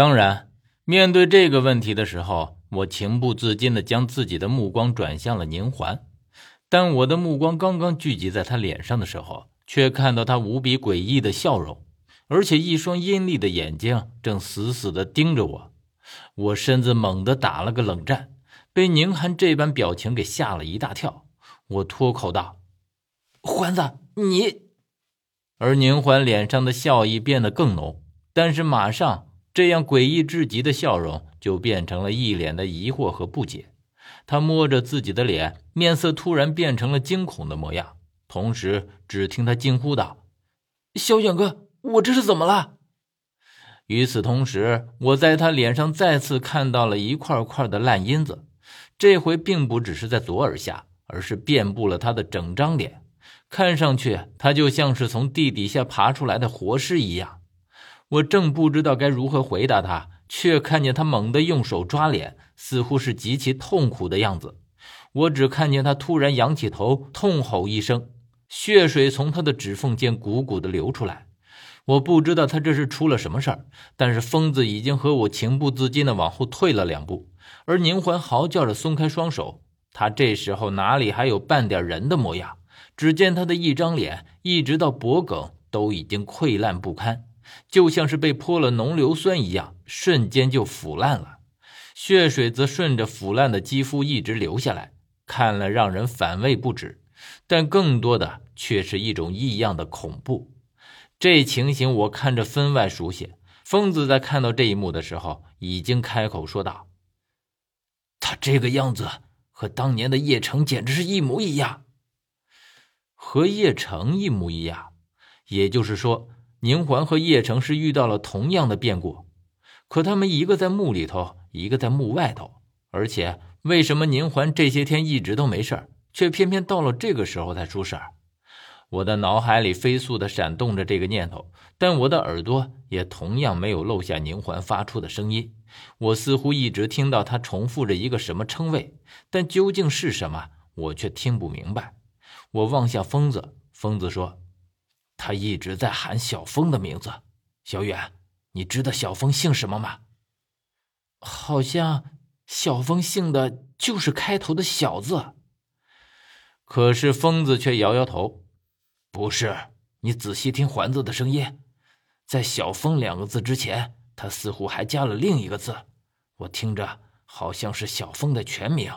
当然，面对这个问题的时候，我情不自禁地将自己的目光转向了宁环。但我的目光刚刚聚集在他脸上的时候，却看到他无比诡异的笑容，而且一双阴厉的眼睛正死死地盯着我。我身子猛地打了个冷战，被宁寒这般表情给吓了一大跳。我脱口道：“环子，你……”而宁环脸上的笑意变得更浓，但是马上这样诡异至极的笑容就变成了一脸的疑惑和不解。他摸着自己的脸，面色突然变成了惊恐的模样，同时只听他惊呼道：“小远哥，我这是怎么了？”与此同时，我在他脸上再次看到了一块块的烂印子，这回并不只是在左耳下，而是遍布了他的整张脸，看上去他就像是从地底下爬出来的活尸一样。我正不知道该如何回答他，却看见他猛地用手抓脸，似乎是极其痛苦的样子。我只看见他突然仰起头，痛吼一声，血水从他的指缝间汩汩的流出来。我不知道他这是出了什么事儿，但是疯子已经和我情不自禁的往后退了两步，而宁环嚎叫着松开双手。他这时候哪里还有半点人的模样？只见他的一张脸，一直到脖颈都已经溃烂不堪，就像是被泼了浓硫酸一样，瞬间就腐烂了。血水则顺着腐烂的肌肤一直流下来，看了让人反胃不止，但更多的却是一种异样的恐怖。这情形我看着分外熟悉。疯子在看到这一幕的时候，已经开口说道：“他这个样子和当年的叶城简直是一模一样，和叶城一模一样。也就是说，宁环和叶城是遇到了同样的变故。可他们一个在墓里头，一个在墓外头。而且，为什么宁环这些天一直都没事却偏偏到了这个时候才出事儿？”我的脑海里飞速的闪动着这个念头，但我的耳朵也同样没有漏下宁环发出的声音。我似乎一直听到他重复着一个什么称谓，但究竟是什么，我却听不明白。我望向疯子，疯子说：“他一直在喊小峰的名字。小远，你知道小峰姓什么吗？好像小峰姓的就是开头的小字。”可是疯子却摇摇头。不是，你仔细听环子的声音，在“小峰”两个字之前，他似乎还加了另一个字，我听着好像是小峰的全名。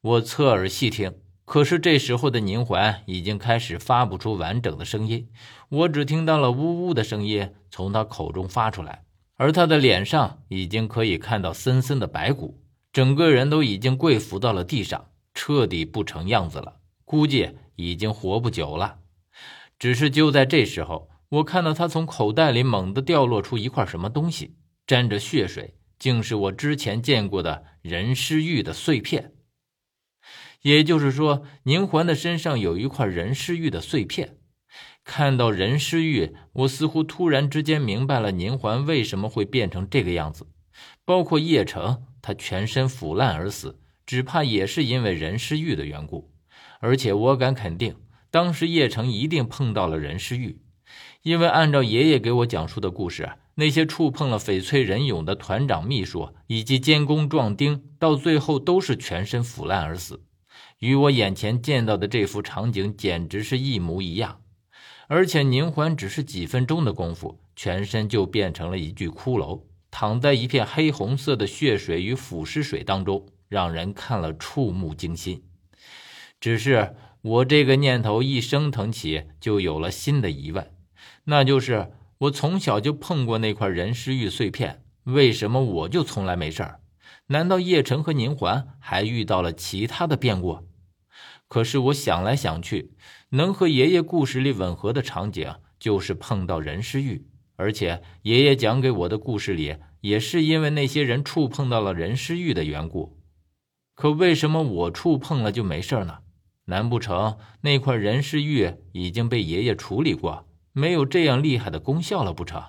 我侧耳细听，可是这时候的宁环已经开始发不出完整的声音，我只听到了呜呜的声音从他口中发出来，而他的脸上已经可以看到森森的白骨，整个人都已经跪伏到了地上，彻底不成样子了，估计。已经活不久了，只是就在这时候，我看到他从口袋里猛地掉落出一块什么东西，沾着血水，竟是我之前见过的人尸玉的碎片。也就是说，宁环的身上有一块人尸玉的碎片。看到人尸玉，我似乎突然之间明白了宁环为什么会变成这个样子，包括叶城，他全身腐烂而死，只怕也是因为人尸玉的缘故。而且我敢肯定，当时叶城一定碰到了人尸玉，因为按照爷爷给我讲述的故事，那些触碰了翡翠人俑的团长秘书以及监工壮丁，到最后都是全身腐烂而死，与我眼前见到的这幅场景简直是一模一样。而且宁环只是几分钟的功夫，全身就变成了一具骷髅，躺在一片黑红色的血水与腐尸水当中，让人看了触目惊心。只是我这个念头一升腾起，就有了新的疑问，那就是我从小就碰过那块人尸玉碎片，为什么我就从来没事儿？难道叶晨和宁环还遇到了其他的变故？可是我想来想去，能和爷爷故事里吻合的场景就是碰到人尸玉，而且爷爷讲给我的故事里也是因为那些人触碰到了人尸玉的缘故。可为什么我触碰了就没事呢？难不成那块人尸玉已经被爷爷处理过，没有这样厉害的功效了不成？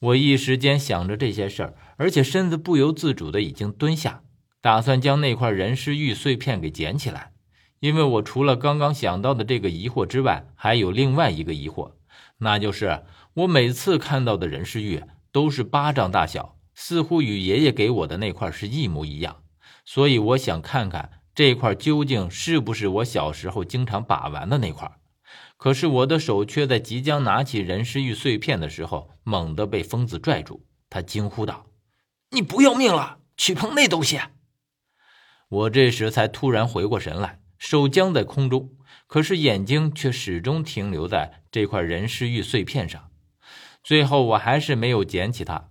我一时间想着这些事儿，而且身子不由自主的已经蹲下，打算将那块人尸玉碎片给捡起来。因为我除了刚刚想到的这个疑惑之外，还有另外一个疑惑，那就是我每次看到的人尸玉都是巴掌大小，似乎与爷爷给我的那块是一模一样。所以我想看看这块究竟是不是我小时候经常把玩的那块。可是我的手却在即将拿起人尸玉碎片的时候，猛地被疯子拽住。他惊呼道：“你不要命了？去碰那东西！”我这时才突然回过神来，手僵在空中，可是眼睛却始终停留在这块人尸玉碎片上。最后我还是没有捡起它，